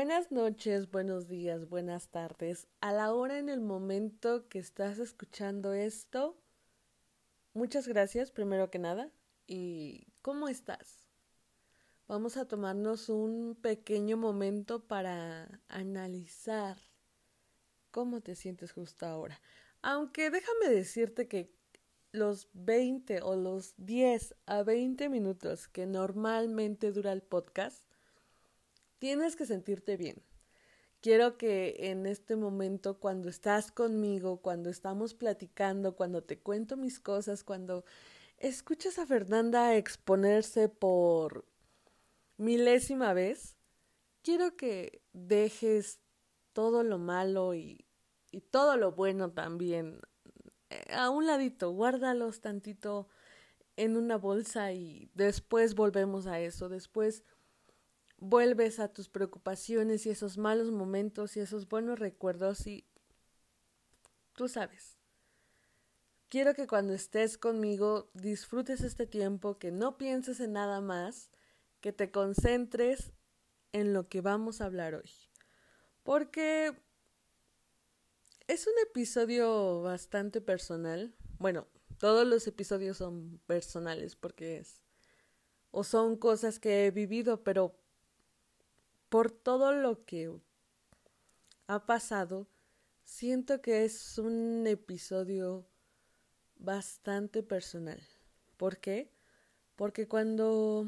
Buenas noches, buenos días, buenas tardes. A la hora en el momento que estás escuchando esto, muchas gracias primero que nada. ¿Y cómo estás? Vamos a tomarnos un pequeño momento para analizar cómo te sientes justo ahora. Aunque déjame decirte que los 20 o los 10 a 20 minutos que normalmente dura el podcast, tienes que sentirte bien. Quiero que en este momento, cuando estás conmigo, cuando estamos platicando, cuando te cuento mis cosas, cuando escuchas a Fernanda exponerse por milésima vez, quiero que dejes todo lo malo y, todo lo bueno también eh, a un ladito, guárdalos tantito en una bolsa y después volvemos a eso, después vuelves a tus preocupaciones y esos malos momentos y esos buenos recuerdos y tú sabes. Quiero que cuando estés conmigo disfrutes este tiempo, que no pienses en nada más, que te concentres en lo que vamos a hablar hoy. Porque es un episodio bastante personal. Bueno, todos los episodios son personales porque es o son cosas que he vivido, pero por todo lo que ha pasado, siento que es un episodio bastante personal. ¿Por qué? Porque cuando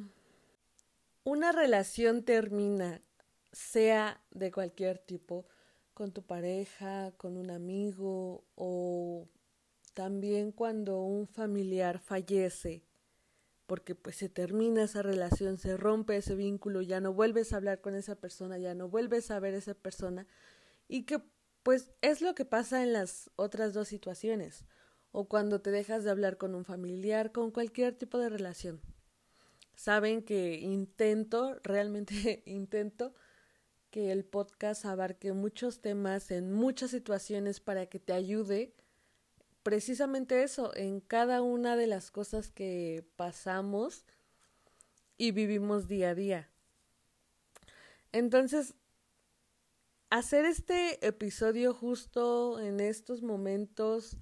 una relación termina, sea de cualquier tipo, con tu pareja, con un amigo o también cuando un familiar fallece, porque pues se termina esa relación, se rompe ese vínculo, ya no vuelves a hablar con esa persona, ya no vuelves a ver a esa persona y que pues es lo que pasa en las otras dos situaciones o cuando te dejas de hablar con un familiar, con cualquier tipo de relación. Saben que intento, realmente intento que el podcast abarque muchos temas en muchas situaciones para que te ayude precisamente eso, en cada una de las cosas que pasamos y vivimos día a día. Entonces, hacer este episodio justo en estos momentos,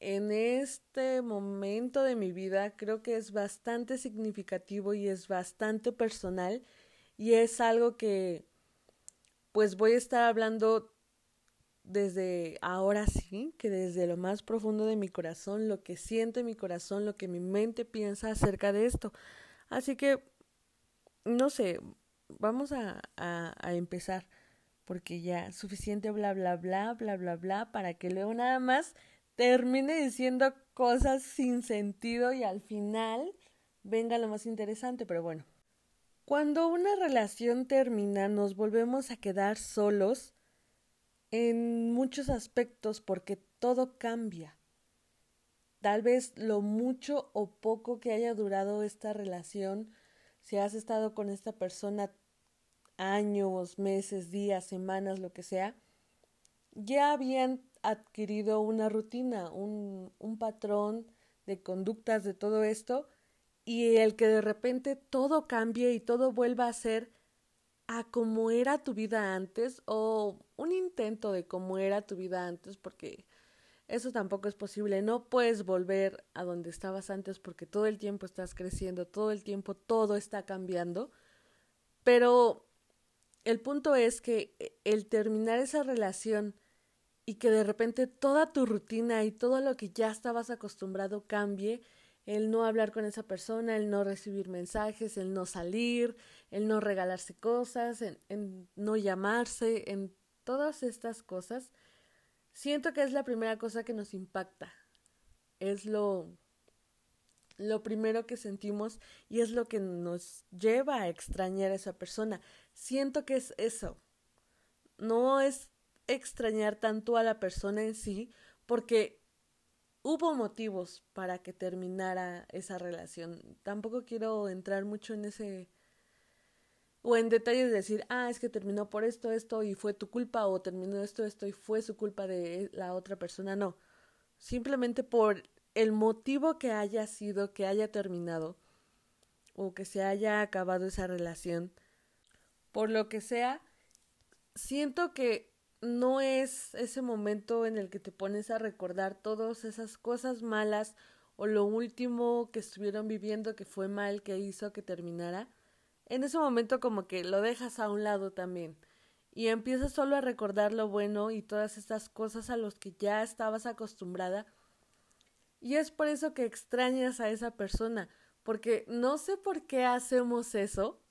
en este momento de mi vida, creo que es bastante significativo y es bastante personal y es algo que pues voy a estar hablando desde ahora sí, que desde lo más profundo de mi corazón, lo que siente mi corazón, lo que mi mente piensa acerca de esto. Así que, no sé, vamos a, a, a empezar, porque ya suficiente bla, bla, bla, bla, bla, bla, para que luego nada más termine diciendo cosas sin sentido y al final venga lo más interesante, pero bueno. Cuando una relación termina, nos volvemos a quedar solos en muchos aspectos porque todo cambia. Tal vez lo mucho o poco que haya durado esta relación, si has estado con esta persona años, meses, días, semanas, lo que sea, ya habían adquirido una rutina, un, un patrón de conductas de todo esto y el que de repente todo cambie y todo vuelva a ser a como era tu vida antes o un intento de cómo era tu vida antes porque eso tampoco es posible. No puedes volver a donde estabas antes porque todo el tiempo estás creciendo, todo el tiempo todo está cambiando. Pero el punto es que el terminar esa relación y que de repente toda tu rutina y todo lo que ya estabas acostumbrado cambie, el no hablar con esa persona, el no recibir mensajes, el no salir, el no regalarse cosas, en, no llamarse, en todas estas cosas, siento que es la primera cosa que nos impacta. Es lo lo primero que sentimos y es lo que nos lleva a extrañar a esa persona. Siento que es eso. No es extrañar tanto a la persona en sí, porque hubo motivos para que terminara esa relación. Tampoco quiero entrar mucho en ese o en detalles de decir, ah, es que terminó por esto, esto y fue tu culpa o terminó esto, esto y fue su culpa de la otra persona. No, simplemente por el motivo que haya sido que haya terminado o que se haya acabado esa relación, por lo que sea, siento que no es ese momento en el que te pones a recordar todas esas cosas malas o lo último que estuvieron viviendo que fue mal que hizo que terminara. En ese momento como que lo dejas a un lado también y empiezas solo a recordar lo bueno y todas estas cosas a los que ya estabas acostumbrada. Y es por eso que extrañas a esa persona, porque no sé por qué hacemos eso,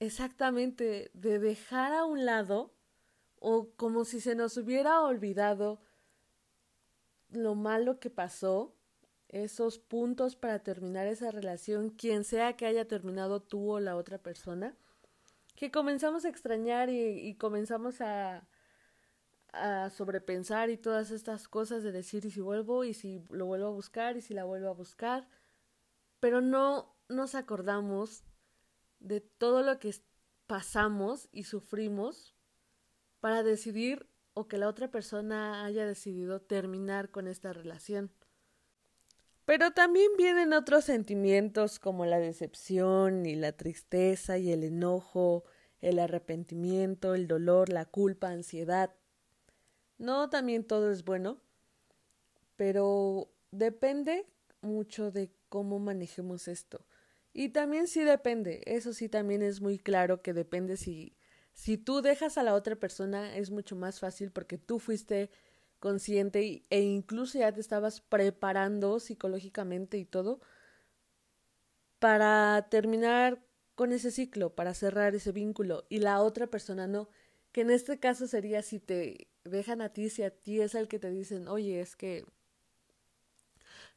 exactamente de dejar a un lado o como si se nos hubiera olvidado lo malo que pasó, esos puntos para terminar esa relación, quien sea que haya terminado tú o la otra persona que comenzamos a extrañar y, comenzamos a, a sobrepensar y todas estas cosas de decir y si vuelvo y si lo vuelvo a buscar y si la vuelvo a buscar, pero no nos acordamos de todo lo que pasamos y sufrimos para decidir o que la otra persona haya decidido terminar con esta relación. Pero también vienen otros sentimientos como la decepción y la tristeza y el enojo, el arrepentimiento, el dolor, la culpa, ansiedad. No, también todo es bueno, pero depende mucho de cómo manejemos esto. Y también sí depende, eso sí también es muy claro que depende si si tú dejas a la otra persona es mucho más fácil porque tú fuiste consciente e incluso ya te estabas preparando psicológicamente y todo para terminar con ese ciclo, para cerrar ese vínculo y la otra persona no, que en este caso sería si te dejan a ti, si a ti es el que te dicen, oye, es que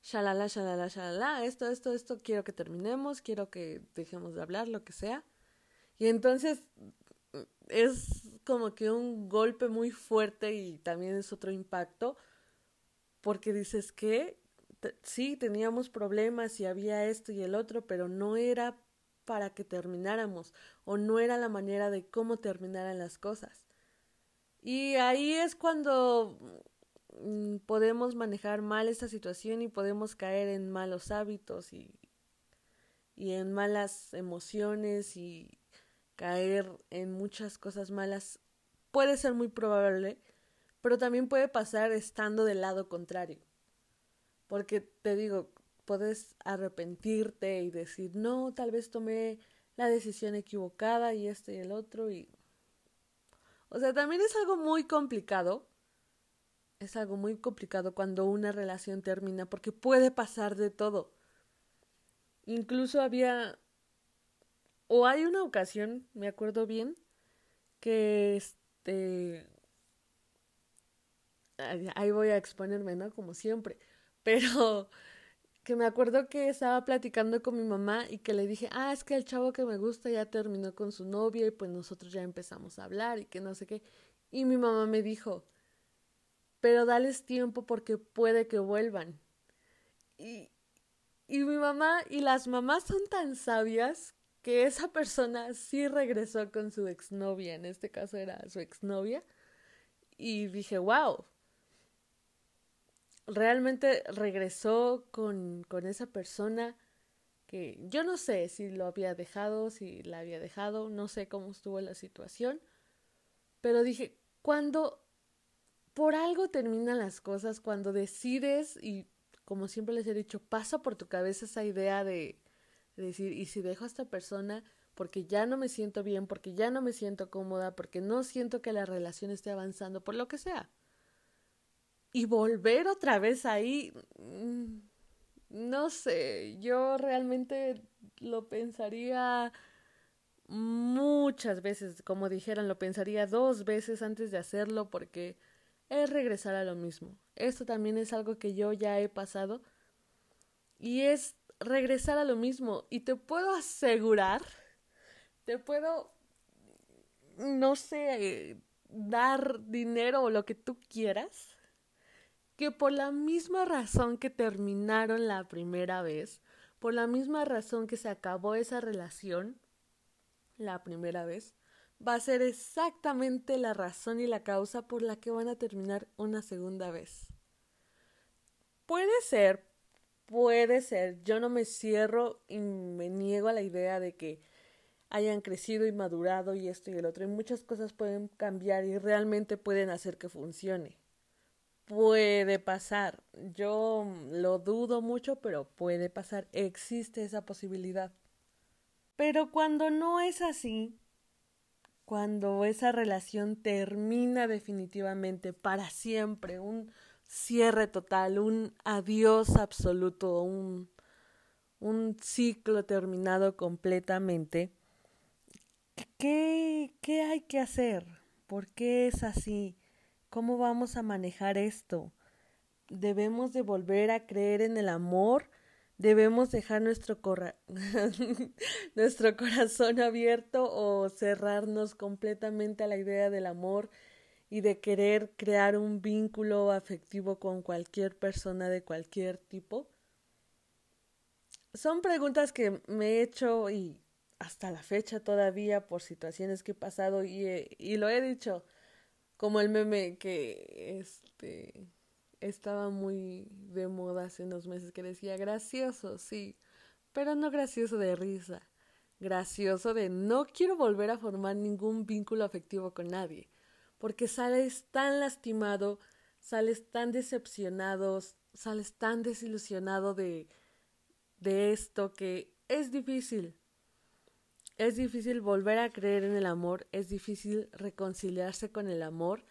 shalala, shalala, shalala, esto, esto, esto, quiero que terminemos, quiero que dejemos de hablar, lo que sea. Y entonces es como que un golpe muy fuerte y también es otro impacto porque dices que sí teníamos problemas y había esto y el otro, pero no era para que termináramos o no era la manera de cómo terminaran las cosas. Y ahí es cuando mm, podemos manejar mal esta situación y podemos caer en malos hábitos y, y en malas emociones y caer en muchas cosas malas puede ser muy probable, pero también puede pasar estando del lado contrario. Porque te digo, puedes arrepentirte y decir, no, tal vez tomé la decisión equivocada y este y el otro y... O sea, también es algo muy complicado. Es algo muy complicado cuando una relación termina porque puede pasar de todo. Incluso había o hay una ocasión, me acuerdo bien, que este ahí voy a exponerme, ¿no? Como siempre, pero que me acuerdo que estaba platicando con mi mamá y que le dije, ah, es que el chavo que me gusta ya terminó con su novia y pues nosotros ya empezamos a hablar y que no sé qué. Y mi mamá me dijo, pero dales tiempo porque puede que vuelvan. Y, y mi mamá y las mamás son tan sabias que esa persona sí regresó con su exnovia, en este caso era su exnovia, y dije, wow, realmente regresó con, con esa persona que yo no sé si lo había dejado, si la había dejado, no sé cómo estuvo la situación, pero dije, cuando por algo terminan las cosas, cuando decides y como siempre les he dicho, pasa por tu cabeza esa idea de decir, y si dejo a esta persona porque ya no me siento bien, porque ya no me siento cómoda, porque no siento que la relación esté avanzando, por lo que sea. Y volver otra vez ahí, mm, no sé, yo realmente lo pensaría muchas veces, como dijeran, lo pensaría dos veces antes de hacerlo porque es regresar a lo mismo. Esto también es algo que yo ya he pasado y es regresar a lo mismo. Y te puedo asegurar, te puedo, no sé, dar dinero o lo que tú quieras, que por la misma razón que terminaron la primera vez, por la misma razón que se acabó esa relación la primera vez, va a ser exactamente la razón y la causa por la que van a terminar una segunda vez. Puede ser Puede ser, yo no me cierro y me niego a la idea de que hayan crecido y madurado y esto y el otro. Y muchas cosas pueden cambiar y realmente pueden hacer que funcione. Puede pasar. Yo lo dudo mucho, pero puede pasar. Existe esa posibilidad. Pero cuando no es así, cuando esa relación termina definitivamente para siempre, un cierre total, un adiós absoluto, un, un ciclo terminado completamente, ¿qué, ¿qué hay que hacer? ¿Por qué es así? ¿Cómo vamos a manejar esto? ¿Debemos de volver a creer en el amor? ¿Debemos dejar nuestro, nuestro corazón abierto o cerrarnos completamente a la idea del amor y de querer crear un vínculo afectivo con cualquier persona de cualquier tipo? Son preguntas que me he hecho y hasta la fecha todavía por situaciones que he pasado y, y lo he dicho como el meme que este estaba muy de moda hace unos meses que decía gracioso, sí, pero no gracioso de risa, gracioso de no quiero volver a formar ningún vínculo afectivo con nadie, porque sales tan lastimado, sales tan decepcionado, sales tan desilusionado de de esto que es difícil. Es difícil volver a creer en el amor, es difícil reconciliarse con el amor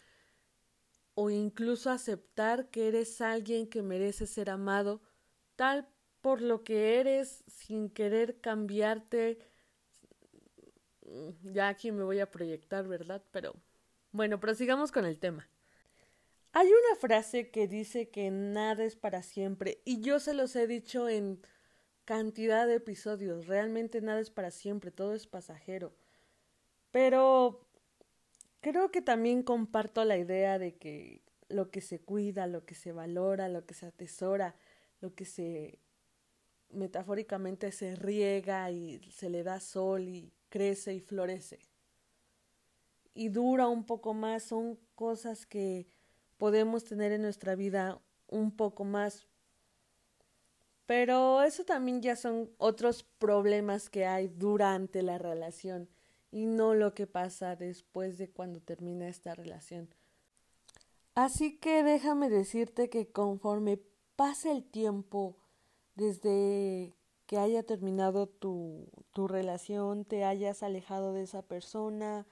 o incluso aceptar que eres alguien que merece ser amado tal por lo que eres sin querer cambiarte. Ya aquí me voy a proyectar, ¿verdad? Pero bueno, prosigamos con el tema. Hay una frase que dice que nada es para siempre y yo se los he dicho en cantidad de episodios. Realmente nada es para siempre, todo es pasajero. Pero creo que también comparto la idea de que lo que se cuida, lo que se valora, lo que se atesora, lo que se metafóricamente se riega y se le da sol y crece y florece. Y dura un poco más, son cosas que podemos tener en nuestra vida un poco más pero eso también ya son otros problemas que hay durante la relación y no lo que pasa después de cuando termina esta relación. Así que déjame decirte que conforme pase el tiempo desde que haya terminado tu, tu relación, te hayas alejado de esa persona,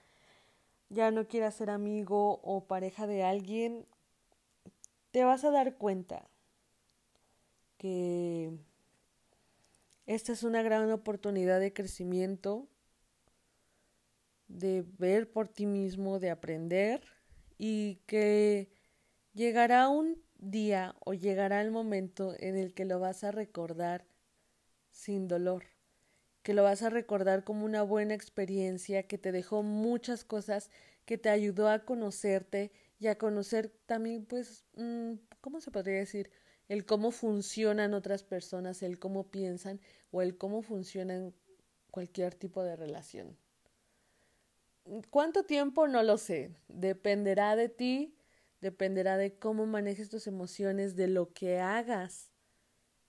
ya no quieras ser amigo o pareja de alguien, te vas a dar cuenta que esta es una gran oportunidad de crecimiento, de ver por ti mismo, de aprender y que llegará un día o llegará el momento en el que lo vas a recordar sin dolor, que lo vas a recordar como una buena experiencia que te dejó muchas cosas, que te ayudó a conocerte y a conocer también, pues, mm, ¿cómo se podría decir? el cómo funcionan otras personas, el cómo piensan o el cómo funcionan cualquier tipo de relación. ¿Cuánto tiempo? No lo sé. Dependerá de ti, dependerá de cómo manejes tus emociones, de lo que hagas.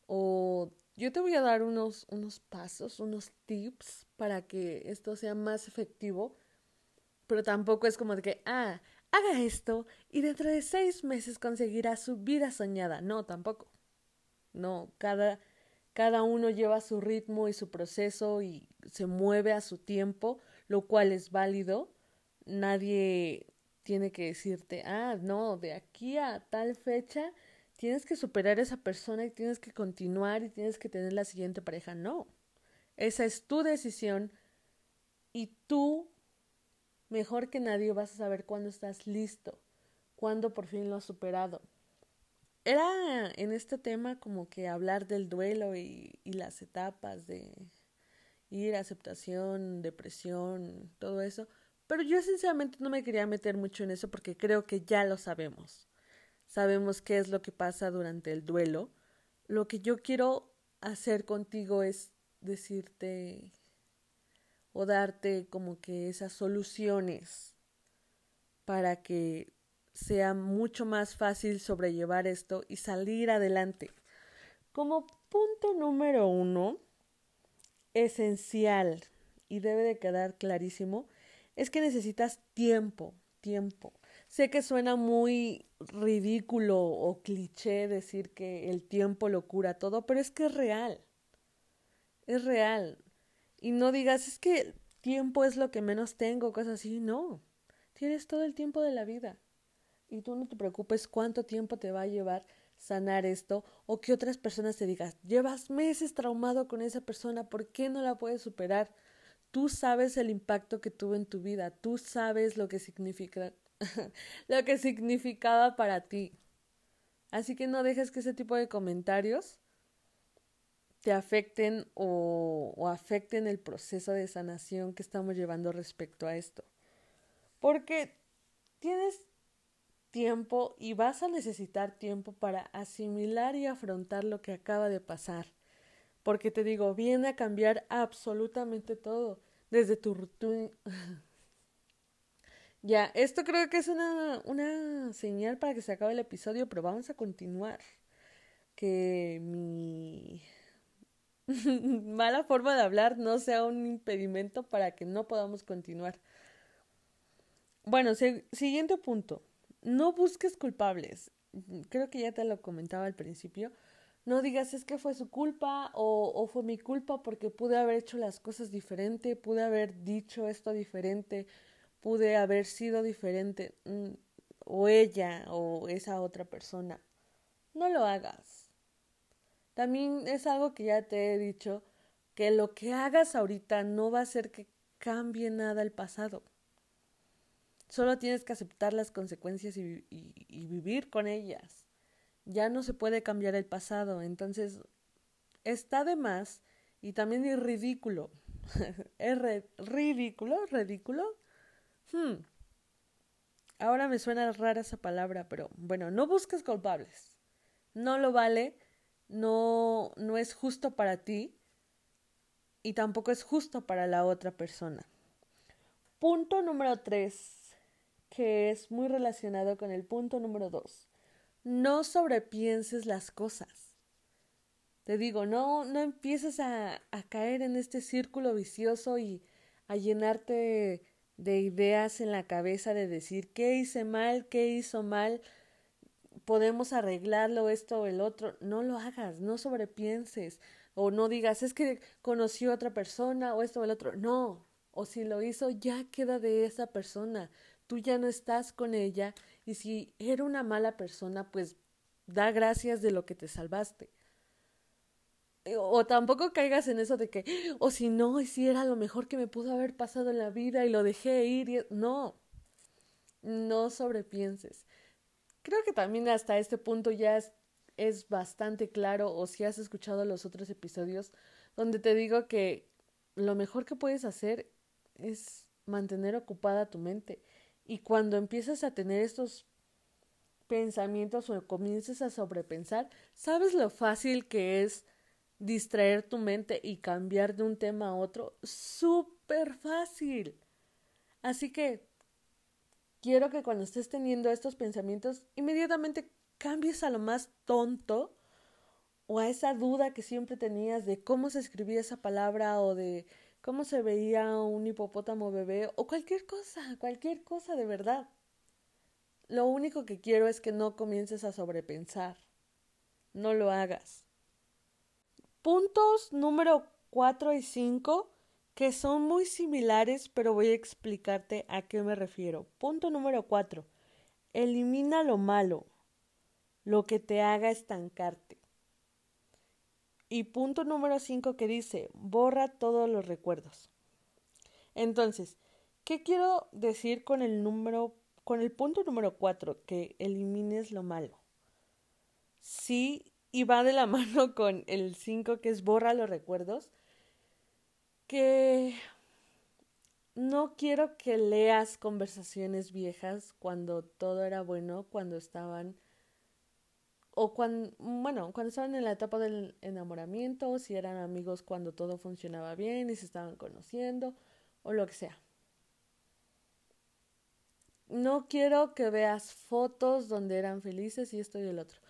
O yo te voy a dar unos, unos pasos, unos tips para que esto sea más efectivo, pero tampoco es como de que, ah, haga esto y dentro de seis meses conseguirá su vida soñada. No, tampoco. No, cada, cada uno lleva su ritmo y su proceso y se mueve a su tiempo, lo cual es válido. Nadie tiene que decirte, ah, no, de aquí a tal fecha tienes que superar esa persona y tienes que continuar y tienes que tener la siguiente pareja. No, esa es tu decisión y tú Mejor que nadie vas a saber cuándo estás listo, cuándo por fin lo has superado. Era en este tema como que hablar del duelo y, y las etapas de ir, aceptación, depresión, todo eso. Pero yo sinceramente no me quería meter mucho en eso porque creo que ya lo sabemos. Sabemos qué es lo que pasa durante el duelo. Lo que yo quiero hacer contigo es decirte o darte como que esas soluciones para que sea mucho más fácil sobrellevar esto y salir adelante. Como punto número uno, esencial, y debe de quedar clarísimo, es que necesitas tiempo, tiempo. Sé que suena muy ridículo o cliché decir que el tiempo lo cura todo, pero es que es real. Es real. Y no digas, es que tiempo es lo que menos tengo, cosas así. No. Tienes todo el tiempo de la vida. Y tú no te preocupes cuánto tiempo te va a llevar sanar esto o que otras personas te digan, llevas meses traumado con esa persona, ¿por qué no la puedes superar? Tú sabes el impacto que tuvo en tu vida, tú sabes lo que significa lo que significaba para ti. Así que no dejes que ese tipo de comentarios te afecten o, o, afecten el proceso de sanación que estamos llevando respecto a esto. Porque tienes tiempo y vas a necesitar tiempo para asimilar y afrontar lo que acaba de pasar. Porque te digo, viene a cambiar absolutamente todo, desde tu. ya, esto creo que es una, una señal para que se acabe el episodio, pero vamos a continuar. Que mi mala forma de hablar no sea un impedimento para que no podamos continuar. Bueno, siguiente punto no busques culpables. Creo que ya te lo comentaba al principio. No digas es que fue su culpa o, o, fue mi culpa porque pude haber hecho las cosas diferente, pude haber dicho esto diferente, pude haber sido diferente, mm, o ella o esa otra persona. No lo hagas. También es algo que ya te he dicho, que lo que hagas ahorita no va a hacer que cambie nada el pasado. Solo tienes que aceptar las consecuencias y, vivir con ellas. Ya no se puede cambiar el pasado, entonces está de más y también es ridículo. ¿Es ridículo? ¿Ridículo? Hmm. Ahora me suena rara esa palabra, pero bueno, no busques culpables. No lo vale, no, no es justo para ti y tampoco es justo para la otra persona. Punto número tres que es muy relacionado con el punto número dos. No sobrepienses las cosas. Te digo, no, no empieces a, a caer en este círculo vicioso y a llenarte de ideas en la cabeza de decir qué hice mal, qué hizo mal, podemos arreglarlo esto o el otro. No lo hagas, no sobrepienses o no digas es que conoció a otra persona o esto o el otro. No, o si lo hizo ya queda de esa persona tú ya no estás con ella y si era una mala persona, pues da gracias de lo que te salvaste. O tampoco caigas en eso de que, o si no, y si era lo mejor que me pudo haber pasado en la vida y lo dejé ir. Y... No, no sobrepienses. Creo que también hasta este punto ya es, es bastante claro, o si has escuchado los otros episodios, donde te digo que lo mejor que puedes hacer es mantener ocupada tu mente y cuando empiezas a tener estos pensamientos o comiences a sobrepensar, ¿sabes lo fácil que es distraer tu mente y cambiar de un tema a otro? Súper fácil. Así que quiero que cuando estés teniendo estos pensamientos, inmediatamente cambies a lo más tonto o a esa duda que siempre tenías de cómo se escribía esa palabra o de cómo se veía un hipopótamo bebé o cualquier cosa, cualquier cosa de verdad. Lo único que quiero es que no comiences a sobrepensar. No lo hagas. Puntos número 4 y 5 que son muy similares, pero voy a explicarte a qué me refiero. Punto número 4. Elimina lo malo, lo que te haga estancarte. Y punto número 5 que dice, borra todos los recuerdos. Entonces, ¿qué quiero decir con el número, con el punto número 4? Que elimines lo malo. Sí, y va de la mano con el 5 que es borra los recuerdos. Que no quiero que leas conversaciones viejas cuando todo era bueno, cuando estaban o cuando, bueno, cuando estaban en la etapa del enamoramiento, si eran amigos cuando todo funcionaba bien y se estaban conociendo, o lo que sea. No quiero que veas fotos donde eran felices y esto y el otro.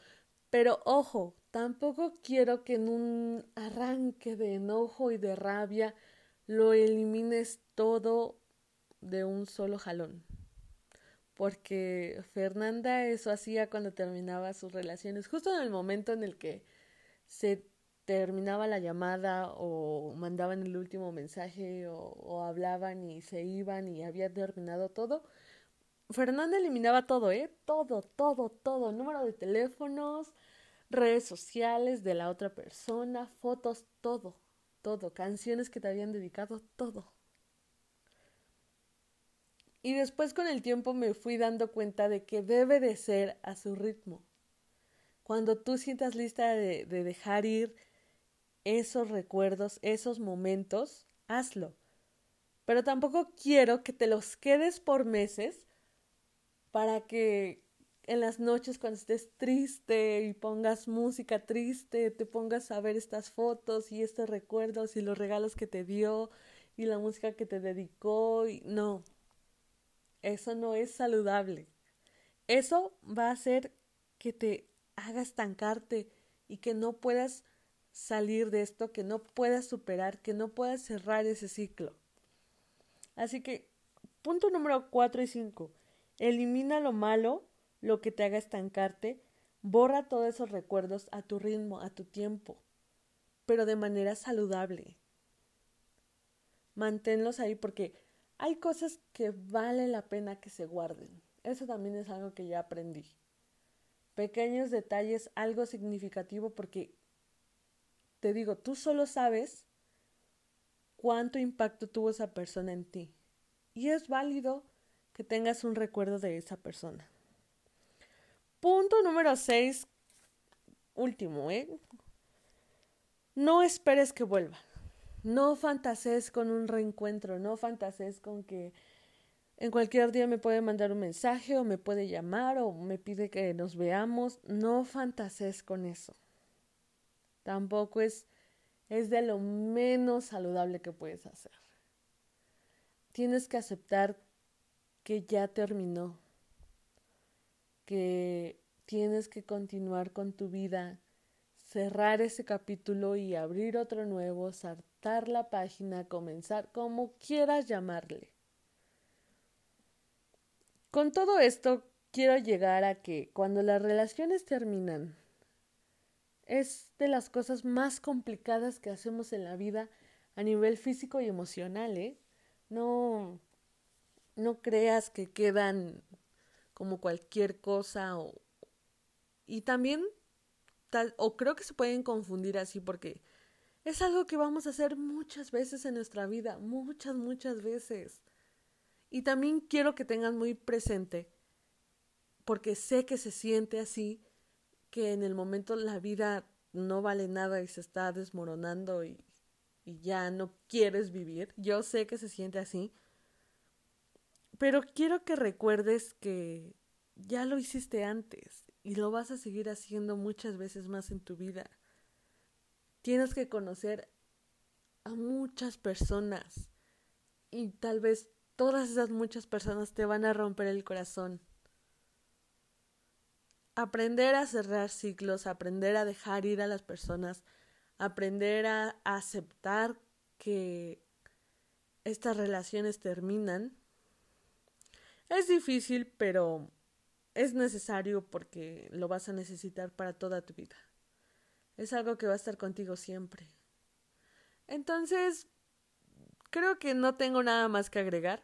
Pero ojo, tampoco quiero que en un arranque de enojo y de rabia lo elimines todo de un solo jalón. Porque Fernanda eso hacía cuando terminaba sus relaciones, justo en el momento en el que se terminaba la llamada o mandaban el último mensaje o, hablaban y se iban y había terminado todo. Fernanda eliminaba todo, ¿eh? Todo, todo, todo. Número de teléfonos, redes sociales de la otra persona, fotos, todo, todo. Canciones que te habían dedicado, todo. Y después con el tiempo me fui dando cuenta de que debe de ser a su ritmo. Cuando tú sientas lista de, de dejar ir esos recuerdos, esos momentos, hazlo. Pero tampoco quiero que te los quedes por meses para que en las noches cuando estés triste y pongas música triste, te pongas a ver estas fotos y estos recuerdos y los regalos que te dio y la música que te dedicó y no. Eso no es saludable. Eso va a hacer que te haga estancarte y que no puedas salir de esto, que no puedas superar, que no puedas cerrar ese ciclo. Así que, punto número 4 y 5. Elimina lo malo, lo que te haga estancarte, borra todos esos recuerdos a tu ritmo, a tu tiempo, pero de manera saludable. Manténlos ahí porque hay cosas que vale la pena que se guarden. Eso también es algo que ya aprendí. Pequeños detalles, algo significativo porque te digo, tú solo sabes cuánto impacto tuvo esa persona en ti. Y es válido que tengas un recuerdo de esa persona. Punto número 6, último, ¿eh? No esperes que vuelva. No fantasees con un reencuentro, no fantasees con que en cualquier día me puede mandar un mensaje o me puede llamar o me pide que nos veamos. No fantasees con eso tampoco es, es de lo menos saludable que puedes hacer. Tienes que aceptar que ya terminó, que tienes que continuar con tu vida, cerrar ese capítulo y abrir otro nuevo, saltar la página, comenzar como quieras llamarle. Con todo esto, quiero llegar a que cuando las relaciones terminan, es de las cosas más complicadas que hacemos en la vida a nivel físico y emocional, ¿eh? No, no creas que quedan como cualquier cosa o y también tal o creo que se pueden confundir así porque es algo que vamos a hacer muchas veces en nuestra vida, muchas muchas veces. Y también quiero que tengan muy presente porque sé que se siente así que en el momento la vida no vale nada y se está desmoronando y, y ya no quieres vivir. Yo sé que se siente así. Pero quiero que recuerdes que ya lo hiciste antes y lo vas a seguir haciendo muchas veces más en tu vida. Tienes que conocer a muchas personas y tal vez todas esas muchas personas te van a romper el corazón aprender a cerrar ciclos, aprender a dejar ir a las personas, aprender a aceptar que estas relaciones terminan. Es difícil, pero es necesario porque lo vas a necesitar para toda tu vida. Es algo que va a estar contigo siempre. Entonces, creo que no tengo nada más que agregar.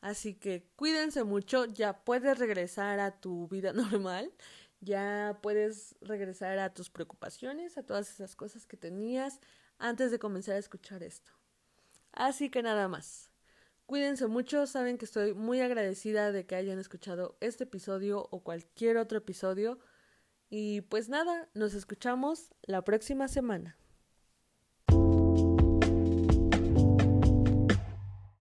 Así que cuídense mucho, ya puedes regresar a tu vida normal, ya puedes regresar a tus preocupaciones, a todas esas cosas que tenías antes de comenzar a escuchar esto. Así que nada más. Cuídense mucho, saben que estoy muy agradecida de que hayan escuchado este episodio o cualquier otro episodio. Y pues nada, nos escuchamos la próxima semana.